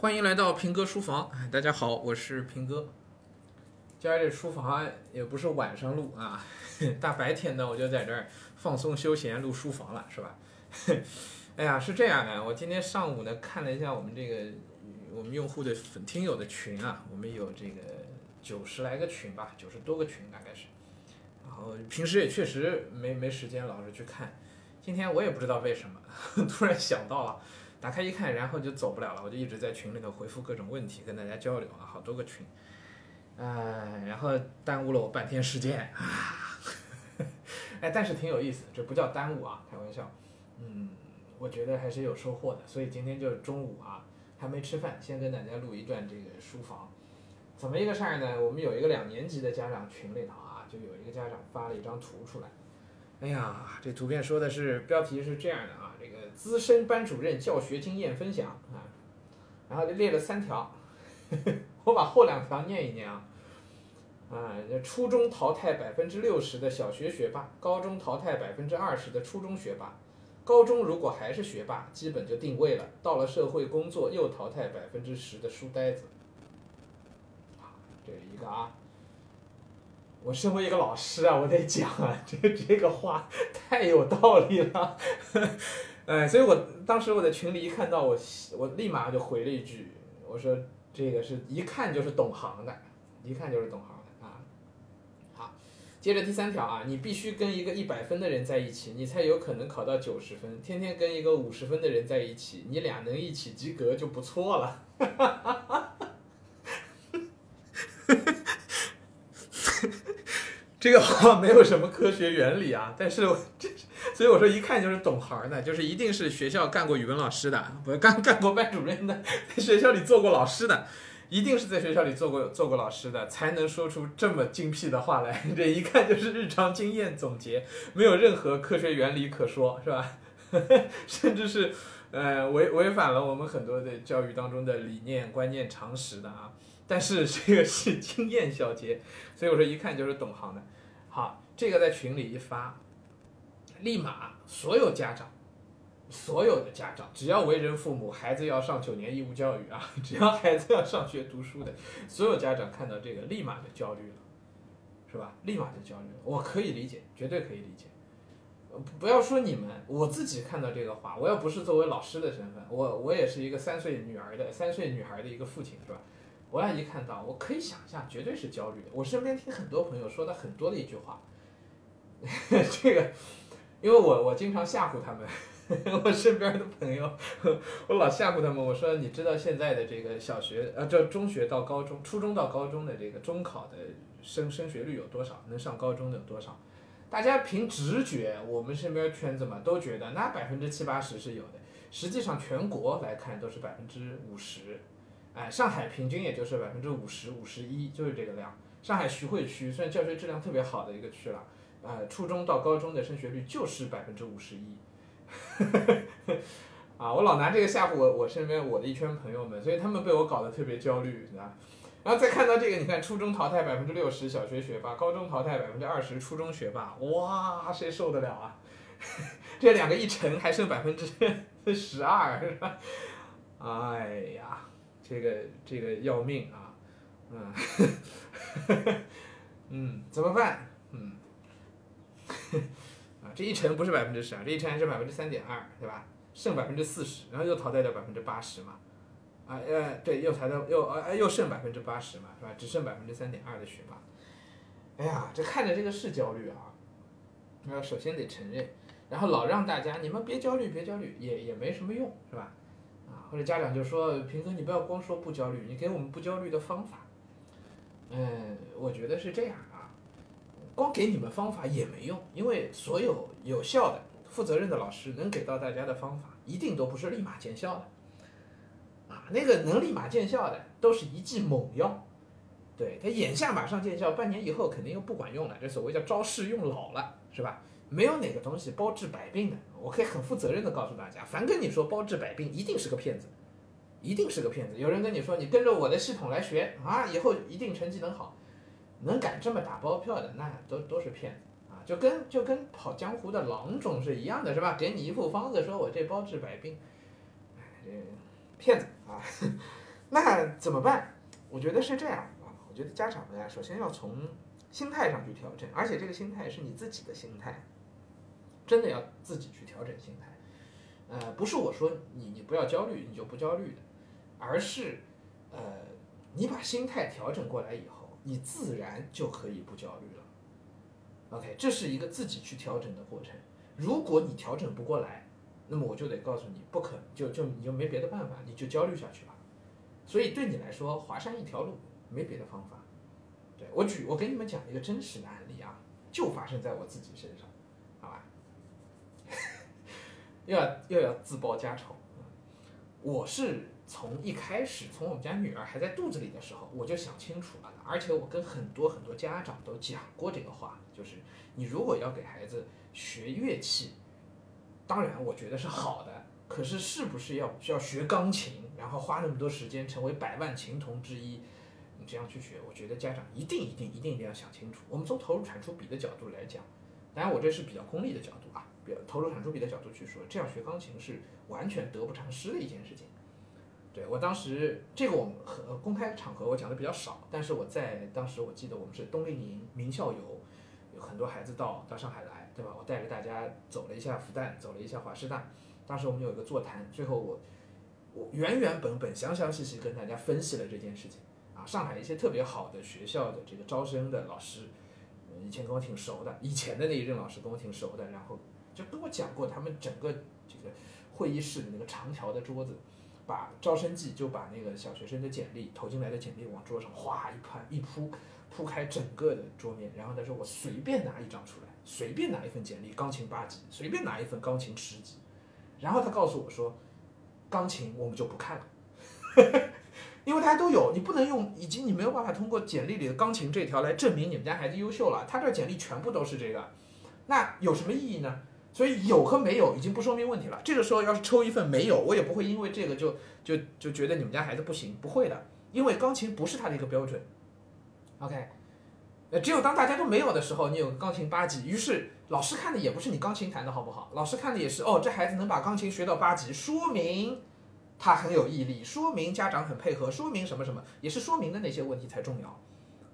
欢迎来到平哥书房，大家好，我是平哥。今儿这书房也不是晚上录啊，大白天的我就在这儿放松休闲录书房了，是吧？哎呀，是这样的，我今天上午呢看了一下我们这个我们用户的粉听友的群啊，我们有这个九十来个群吧，九十多个群大概是。然后平时也确实没没时间老是去看，今天我也不知道为什么，突然想到了。打开一看，然后就走不了了，我就一直在群里头回复各种问题，跟大家交流啊，好多个群，哎，然后耽误了我半天时间啊，哎，但是挺有意思，这不叫耽误啊，开玩笑，嗯，我觉得还是有收获的，所以今天就中午啊，还没吃饭，先跟大家录一段这个书房，怎么一个事儿呢？我们有一个两年级的家长群里头啊，就有一个家长发了一张图出来，哎呀，这图片说的是标题是这样的啊。资深班主任教学经验分享啊，然后就列了三条，我把后两条念一念啊。啊，初中淘汰百分之六十的小学学霸，高中淘汰百分之二十的初中学霸，高中如果还是学霸，基本就定位了。到了社会工作，又淘汰百分之十的书呆子。啊，这一个啊。我身为一个老师啊，我得讲啊，这这个话太有道理了，哎，所以我当时我在群里一看到我，我立马就回了一句，我说这个是一看就是懂行的，一看就是懂行的啊。好，接着第三条啊，你必须跟一个一百分的人在一起，你才有可能考到九十分。天天跟一个五十分的人在一起，你俩能一起及格就不错了。哈哈哈哈哈。这个好像没有什么科学原理啊，但是这，所以我说一看就是懂行的，就是一定是学校干过语文老师的，不干干过班主任的，在学校里做过老师的，一定是在学校里做过做过老师的，才能说出这么精辟的话来。这一看就是日常经验总结，没有任何科学原理可说，是吧？甚至是呃违违反了我们很多的教育当中的理念、观念、常识的啊。但是这个是经验小结，所以我说一看就是懂行的。好，这个在群里一发，立马所有家长，所有的家长，只要为人父母，孩子要上九年义务教育啊，只要孩子要上学读书的，所有家长看到这个立马就焦虑了，是吧？立马就焦虑了。我可以理解，绝对可以理解。不要说你们，我自己看到这个话，我要不是作为老师的身份，我我也是一个三岁女儿的三岁女孩的一个父亲，是吧？我要一看到，我可以想象，绝对是焦虑的。我身边听很多朋友说的很多的一句话，这个，因为我我经常吓唬他们，我身边的朋友，我老吓唬他们。我说，你知道现在的这个小学，呃，这中学到高中，初中到高中的这个中考的升升学率有多少？能上高中的有多少？大家凭直觉，我们身边圈子嘛，都觉得那百分之七八十是有的。实际上，全国来看都是百分之五十。哎，上海平均也就是百分之五十五十一，就是这个量。上海徐汇区虽然教学质量特别好的一个区了，呃，初中到高中的升学率就是百分之五十一。啊，我老拿这个吓唬我我身边我的一圈朋友们，所以他们被我搞得特别焦虑，啊？然后再看到这个，你看初中淘汰百分之六十小学学霸，高中淘汰百分之二十初中学霸，哇，谁受得了啊？这两个一乘还剩百分之十二，是吧？哎呀！这个这个要命啊，嗯，嗯，怎么办？嗯，啊，这一乘不是百分之十啊，这一乘还是百分之三点二，对吧？剩百分之四十，然后又淘汰掉百分之八十嘛，啊呃，对，又淘汰又呃又剩百分之八十嘛，是吧？只剩百分之三点二的学霸。哎呀，这看着这个是焦虑啊，那首先得承认，然后老让大家你们别焦虑，别焦虑，也也没什么用，是吧？啊或者家长就说：“平哥，你不要光说不焦虑，你给我们不焦虑的方法。”嗯，我觉得是这样，光给你们方法也没用，因为所有有效的、负责任的老师能给到大家的方法，一定都不是立马见效的。啊，那个能立马见效的，都是一剂猛药。对他眼下马上见效，半年以后肯定又不管用了。这所谓叫招式用老了，是吧？没有哪个东西包治百病的。我可以很负责任的告诉大家，凡跟你说包治百病，一定是个骗子，一定是个骗子。有人跟你说你跟着我的系统来学啊，以后一定成绩能好，能敢这么打包票的，那都都是骗子啊！就跟就跟跑江湖的郎中是一样的，是吧？给你一副方子，说我这包治百病，哎，这骗子啊！那怎么办？我觉得是这样啊，我觉得家长们啊，首先要从心态上去调整，而且这个心态是你自己的心态，真的要自己去调整心态。呃，不是我说你你不要焦虑，你就不焦虑的，而是呃，你把心态调整过来以后，你自然就可以不焦虑了。OK，这是一个自己去调整的过程。如果你调整不过来，那么我就得告诉你，不可，就就你就没别的办法，你就焦虑下去吧。所以对你来说，华山一条路，没别的方法。对我举，我给你们讲一个真实的案例啊，就发生在我自己身上，好吧？又要又要自报家丑，我是从一开始，从我们家女儿还在肚子里的时候，我就想清楚了，而且我跟很多很多家长都讲过这个话，就是你如果要给孩子学乐器。当然，我觉得是好的。可是，是不是要要学钢琴，然后花那么多时间成为百万琴童之一？你这样去学，我觉得家长一定一定一定一定要想清楚。我们从投入产出比的角度来讲，当然我这是比较功利的角度啊，比较投入产出比的角度去说，这样学钢琴是完全得不偿失的一件事情。对我当时这个我们和公开场合我讲的比较少，但是我在当时我记得我们是冬令营名校游，有很多孩子到到上海来。对吧？我带着大家走了一下复旦，走了一下华师大。当时我们有一个座谈，最后我我原原本本、详详细细跟大家分析了这件事情。啊，上海一些特别好的学校的这个招生的老师，以前跟我挺熟的，以前的那一任老师跟我挺熟的，然后就跟我讲过他们整个这个会议室的那个长条的桌子，把招生季就把那个小学生的简历投进来的简历往桌上哗一拍一铺，铺开整个的桌面，然后他说我随便拿一张出来。随便拿一份简历，钢琴八级；随便拿一份钢琴十级。然后他告诉我说，钢琴我们就不看了，因为大家都有，你不能用，已经你没有办法通过简历里的钢琴这条来证明你们家孩子优秀了。他这简历全部都是这个，那有什么意义呢？所以有和没有已经不说明问题了。这个时候要是抽一份没有，我也不会因为这个就就就觉得你们家孩子不行，不会的，因为钢琴不是他的一个标准。OK。呃，只有当大家都没有的时候，你有个钢琴八级，于是老师看的也不是你钢琴弹的好不好，老师看的也是哦，这孩子能把钢琴学到八级，说明他很有毅力，说明家长很配合，说明什么什么，也是说明的那些问题才重要，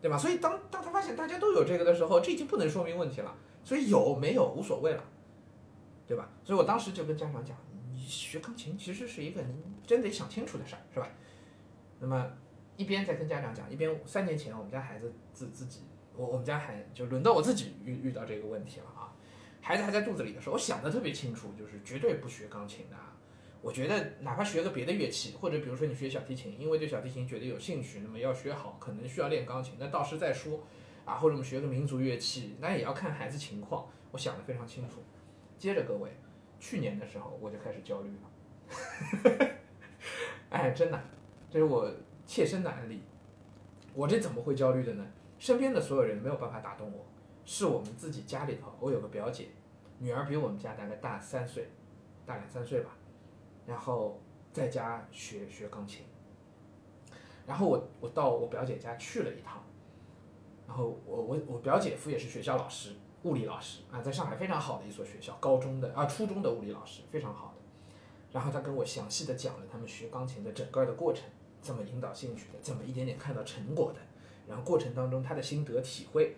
对吧？所以当当他发现大家都有这个的时候，这已经不能说明问题了，所以有没有无所谓了，对吧？所以我当时就跟家长讲，你学钢琴其实是一个你真得想清楚的事儿，是吧？那么一边在跟家长讲，一边三年前我们家孩子自自己。我我们家孩就轮到我自己遇遇到这个问题了啊，孩子还在肚子里的时候，我想的特别清楚，就是绝对不学钢琴的。我觉得哪怕学个别的乐器，或者比如说你学小提琴，因为对小提琴觉得有兴趣，那么要学好，可能需要练钢琴，那到时再说啊。或者我们学个民族乐器，那也要看孩子情况。我想的非常清楚。接着各位，去年的时候我就开始焦虑了。哎，真的，这是我切身的案例。我这怎么会焦虑的呢？身边的所有人没有办法打动我，是我们自己家里头。我有个表姐，女儿比我们家大概大三岁，大两三岁吧，然后在家学学钢琴。然后我我到我表姐家去了一趟，然后我我我表姐夫也是学校老师，物理老师啊，在上海非常好的一所学校，高中的啊初中的物理老师非常好的。然后他跟我详细的讲了他们学钢琴的整个的过程，怎么引导兴趣的，怎么一点点看到成果的。然后过程当中他的心得体会，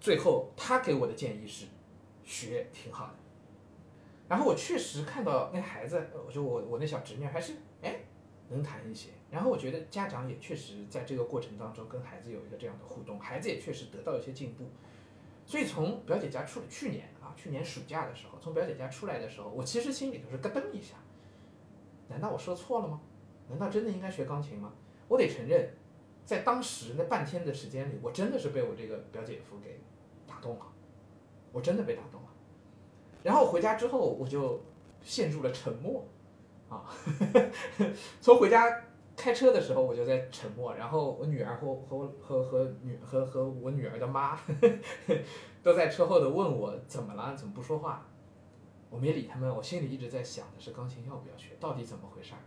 最后他给我的建议是，学挺好的。然后我确实看到那孩子，我就我我那小侄女还是哎能弹一些。然后我觉得家长也确实在这个过程当中跟孩子有一个这样的互动，孩子也确实得到一些进步。所以从表姐家出去年啊，去年暑假的时候，从表姐家出来的时候，我其实心里头是咯噔一下，难道我说错了吗？难道真的应该学钢琴吗？我得承认。在当时那半天的时间里，我真的是被我这个表姐夫给打动了，我真的被打动了。然后回家之后，我就陷入了沉默，啊，从回家开车的时候我就在沉默，然后我女儿和和和和女和和我女儿的妈 都在车后的问我怎么了，怎么不说话？我没理他们，我心里一直在想的是钢琴要不要学，到底怎么回事儿。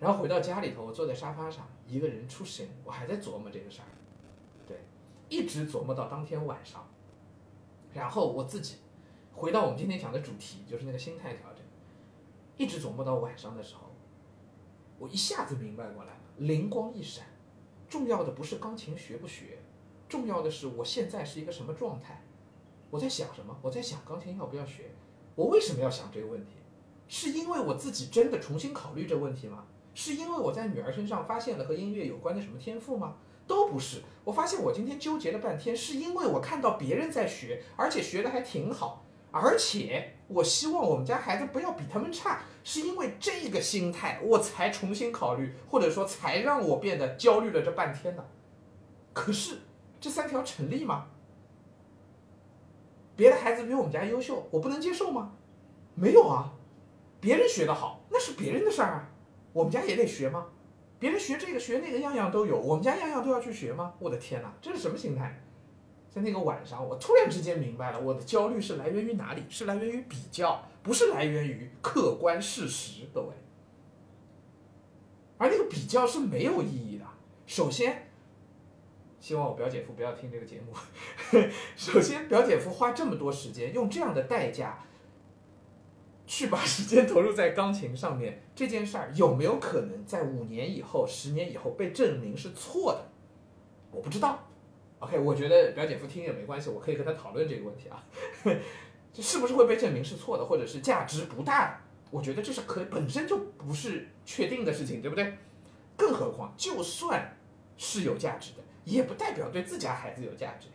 然后回到家里头，我坐在沙发上，一个人出神，我还在琢磨这个事儿，对，一直琢磨到当天晚上。然后我自己回到我们今天讲的主题，就是那个心态调整，一直琢磨到晚上的时候，我一下子明白过来了，灵光一闪，重要的不是钢琴学不学，重要的是我现在是一个什么状态，我在想什么？我在想钢琴要不要学？我为什么要想这个问题？是因为我自己真的重新考虑这问题吗？是因为我在女儿身上发现了和音乐有关的什么天赋吗？都不是。我发现我今天纠结了半天，是因为我看到别人在学，而且学的还挺好，而且我希望我们家孩子不要比他们差，是因为这个心态我才重新考虑，或者说才让我变得焦虑了这半天呢。可是这三条成立吗？别的孩子比我们家优秀，我不能接受吗？没有啊，别人学得好那是别人的事儿啊，我们家也得学吗？别人学这个学那个样样都有，我们家样样都要去学吗？我的天哪，这是什么心态？在那个晚上，我突然之间明白了，我的焦虑是来源于哪里？是来源于比较，不是来源于客观事实，各位。而那个比较是没有意义的。首先，希望我表姐夫不要听这个节目。首先，表姐夫花这么多时间，用这样的代价。去把时间投入在钢琴上面这件事儿有没有可能在五年以后、十年以后被证明是错的？我不知道。OK，我觉得表姐夫听也没关系，我可以跟他讨论这个问题啊。这是不是会被证明是错的，或者是价值不大？我觉得这是可本身就不是确定的事情，对不对？更何况，就算是有价值的，也不代表对自家孩子有价值呀，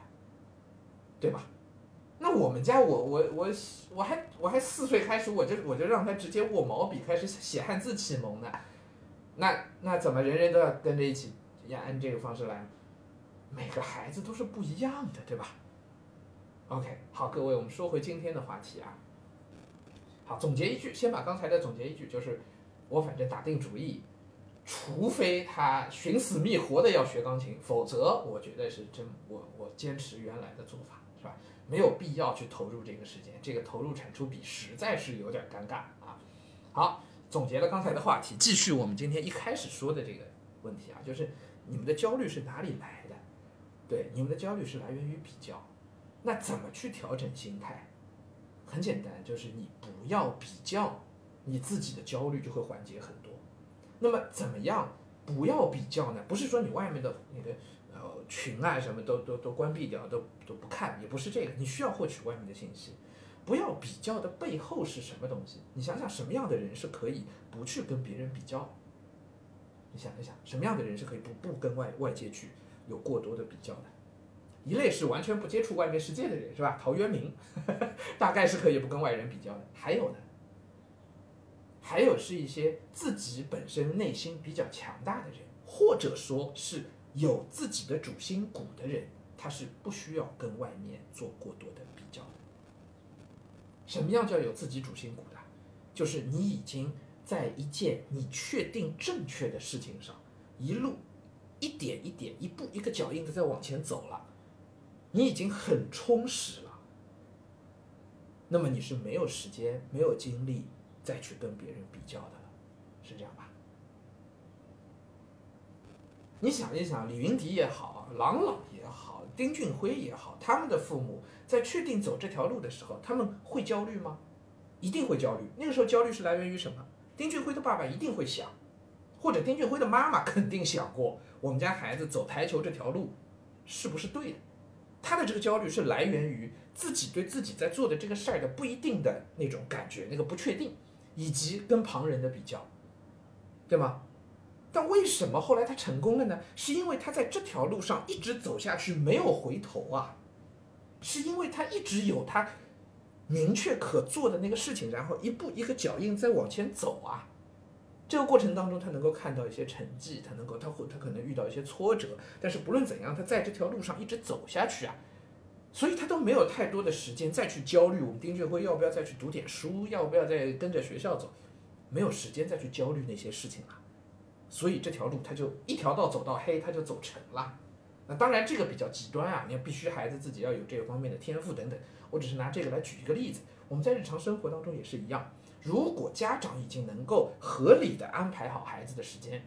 对吧？那我们家我我我我还我还四岁开始我就我就让他直接握毛笔开始写汉字启蒙呢，那那怎么人人都要跟着一起要按这个方式来？每个孩子都是不一样的，对吧？OK，好，各位，我们说回今天的话题啊。好，总结一句，先把刚才的总结一句，就是我反正打定主意，除非他寻死觅活的要学钢琴，否则我觉得是真我我坚持原来的做法。是吧没有必要去投入这个时间，这个投入产出比实在是有点尴尬啊。好，总结了刚才的话题，继续我们今天一开始说的这个问题啊，就是你们的焦虑是哪里来的？对，你们的焦虑是来源于比较。那怎么去调整心态？很简单，就是你不要比较，你自己的焦虑就会缓解很多。那么怎么样不要比较呢？不是说你外面的那个呃。群啊，什么都都都关闭掉，都都不看，也不是这个。你需要获取外面的信息，不要比较的背后是什么东西？你想想，什么样的人是可以不去跟别人比较？你想一想，什么样的人是可以不不跟外外界去有过多的比较的？一类是完全不接触外面世界的人，是吧？陶渊明 大概是可以不跟外人比较的。还有呢，还有是一些自己本身内心比较强大的人，或者说是。有自己的主心骨的人，他是不需要跟外面做过多的比较的。什么样叫有自己主心骨的？就是你已经在一件你确定正确的事情上，一路一点一点、一步一个脚印的在往前走了，你已经很充实了。那么你是没有时间、没有精力再去跟别人比较的了，是这样吧？你想一想，李云迪也好，郎朗也好，丁俊晖也好，他们的父母在确定走这条路的时候，他们会焦虑吗？一定会焦虑。那个时候焦虑是来源于什么？丁俊晖的爸爸一定会想，或者丁俊晖的妈妈肯定想过，我们家孩子走台球这条路是不是对的？他的这个焦虑是来源于自己对自己在做的这个事儿的不一定的那种感觉，那个不确定，以及跟旁人的比较，对吗？但为什么后来他成功了呢？是因为他在这条路上一直走下去，没有回头啊，是因为他一直有他明确可做的那个事情，然后一步一个脚印在往前走啊。这个过程当中，他能够看到一些成绩，他能够他会他可能遇到一些挫折，但是不论怎样，他在这条路上一直走下去啊，所以他都没有太多的时间再去焦虑我们丁俊晖要不要再去读点书，要不要再跟着学校走，没有时间再去焦虑那些事情了。所以这条路他就一条道走到黑，他就走成了。那当然这个比较极端啊，你要必须孩子自己要有这个方面的天赋等等。我只是拿这个来举一个例子。我们在日常生活当中也是一样。如果家长已经能够合理的安排好孩子的时间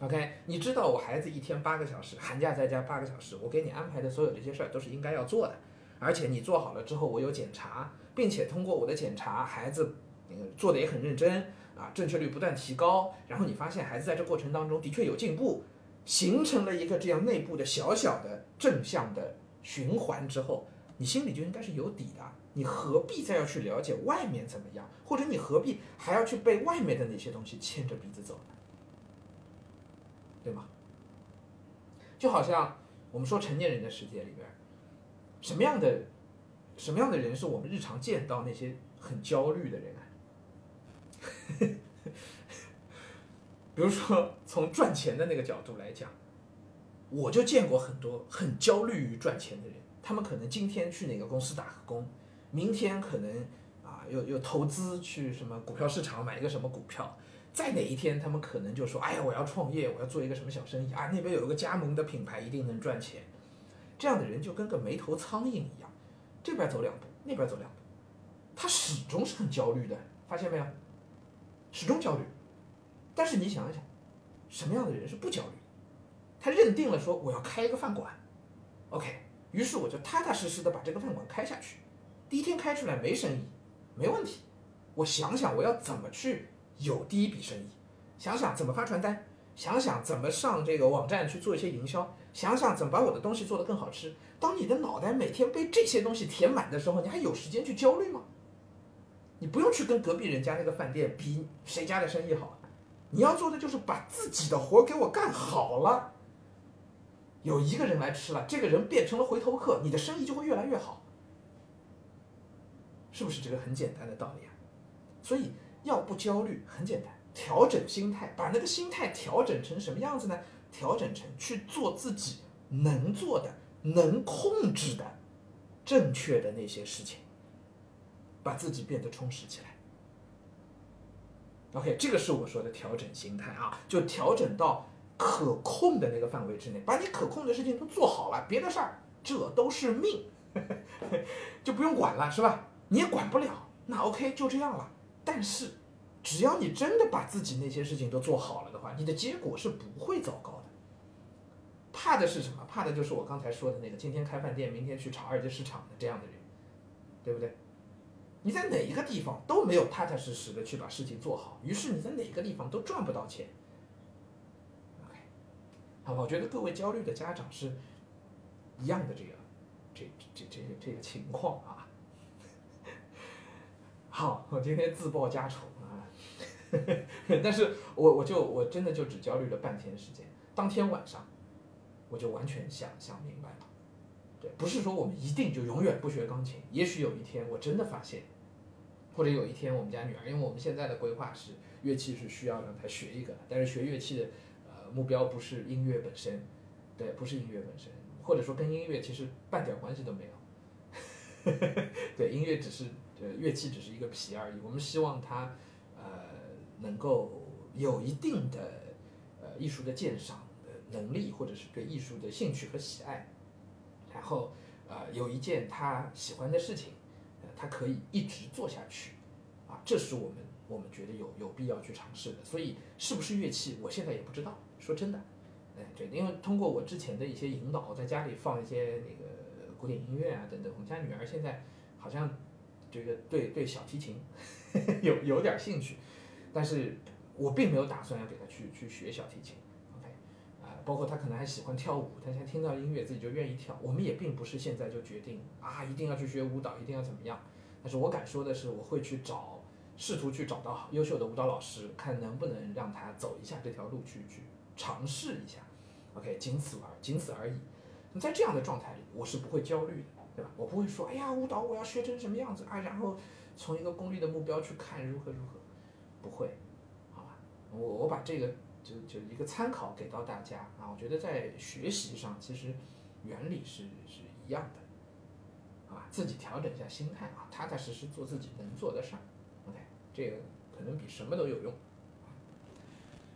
，OK，你知道我孩子一天八个小时，寒假在家八个小时，我给你安排的所有这些事儿都是应该要做的。而且你做好了之后，我有检查，并且通过我的检查，孩子做的也很认真。啊，正确率不断提高，然后你发现孩子在这过程当中的确有进步，形成了一个这样内部的小小的正向的循环之后，你心里就应该是有底的。你何必再要去了解外面怎么样，或者你何必还要去被外面的那些东西牵着鼻子走呢？对吗？就好像我们说成年人的世界里边，什么样的什么样的人是我们日常见到那些很焦虑的人啊？比如说从赚钱的那个角度来讲，我就见过很多很焦虑于赚钱的人，他们可能今天去哪个公司打个工。明天可能啊，又又投资去什么股票市场买一个什么股票，在哪一天他们可能就说，哎呀，我要创业，我要做一个什么小生意啊，那边有一个加盟的品牌一定能赚钱。这样的人就跟个没头苍蝇一样，这边走两步，那边走两步，他始终是很焦虑的，发现没有？始终焦虑。但是你想一想，什么样的人是不焦虑？他认定了说我要开一个饭馆，OK，于是我就踏踏实实的把这个饭馆开下去。第一天开出来没生意，没问题。我想想我要怎么去有第一笔生意，想想怎么发传单，想想怎么上这个网站去做一些营销，想想怎么把我的东西做得更好吃。当你的脑袋每天被这些东西填满的时候，你还有时间去焦虑吗？你不用去跟隔壁人家那个饭店比谁家的生意好，你要做的就是把自己的活给我干好了。有一个人来吃了，这个人变成了回头客，你的生意就会越来越好。是不是这个很简单的道理啊？所以要不焦虑很简单，调整心态，把那个心态调整成什么样子呢？调整成去做自己能做的、能控制的、正确的那些事情，把自己变得充实起来。OK，这个是我说的调整心态啊，就调整到可控的那个范围之内，把你可控的事情都做好了，别的事儿这都是命，就不用管了，是吧？你也管不了，那 OK 就这样了。但是，只要你真的把自己那些事情都做好了的话，你的结果是不会糟糕的。怕的是什么？怕的就是我刚才说的那个今天开饭店，明天去炒二级市场的这样的人，对不对？你在哪一个地方都没有踏踏实实的去把事情做好，于是你在哪个地方都赚不到钱。OK，好吧，我觉得各位焦虑的家长是一样的这个这这这个这个情况啊。好，我今天自报家仇啊，但是我我就我真的就只焦虑了半天时间，当天晚上我就完全想想明白了，对，不是说我们一定就永远不学钢琴，也许有一天我真的发现，或者有一天我们家女儿，因为我们现在的规划是乐器是需要让她学一个，但是学乐器的呃目标不是音乐本身，对，不是音乐本身，或者说跟音乐其实半点关系都没有，对，音乐只是。呃，乐器只是一个皮而已。我们希望他，呃，能够有一定的呃艺术的鉴赏的能力，或者是对艺术的兴趣和喜爱，然后呃有一件他喜欢的事情，呃，他可以一直做下去，啊，这是我们我们觉得有有必要去尝试的。所以是不是乐器，我现在也不知道。说真的，哎，对，因为通过我之前的一些引导，在家里放一些那个古典音乐啊等等，我们家女儿现在好像。这个对对小提琴 有有点兴趣，但是我并没有打算要给他去去学小提琴，OK，啊，包括他可能还喜欢跳舞，他现在听到音乐自己就愿意跳。我们也并不是现在就决定啊，一定要去学舞蹈，一定要怎么样。但是我敢说的是，我会去找，试图去找到优秀的舞蹈老师，看能不能让他走一下这条路，去去尝试一下，OK，仅此而仅此而已。那在这样的状态里，我是不会焦虑的。我不会说，哎呀，舞蹈我要学成什么样子啊？然后从一个功利的目标去看如何如何，不会，好吧？我我把这个就就一个参考给到大家啊。我觉得在学习上其实原理是是一样的，啊，自己调整一下心态啊，踏踏实实做自己能做的事儿。OK，这个可能比什么都有用。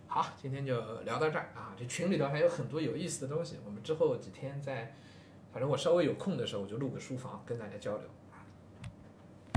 好，今天就聊到这儿啊。这群里头还有很多有意思的东西，我们之后几天再。反正我稍微有空的时候，我就录个书房跟大家交流。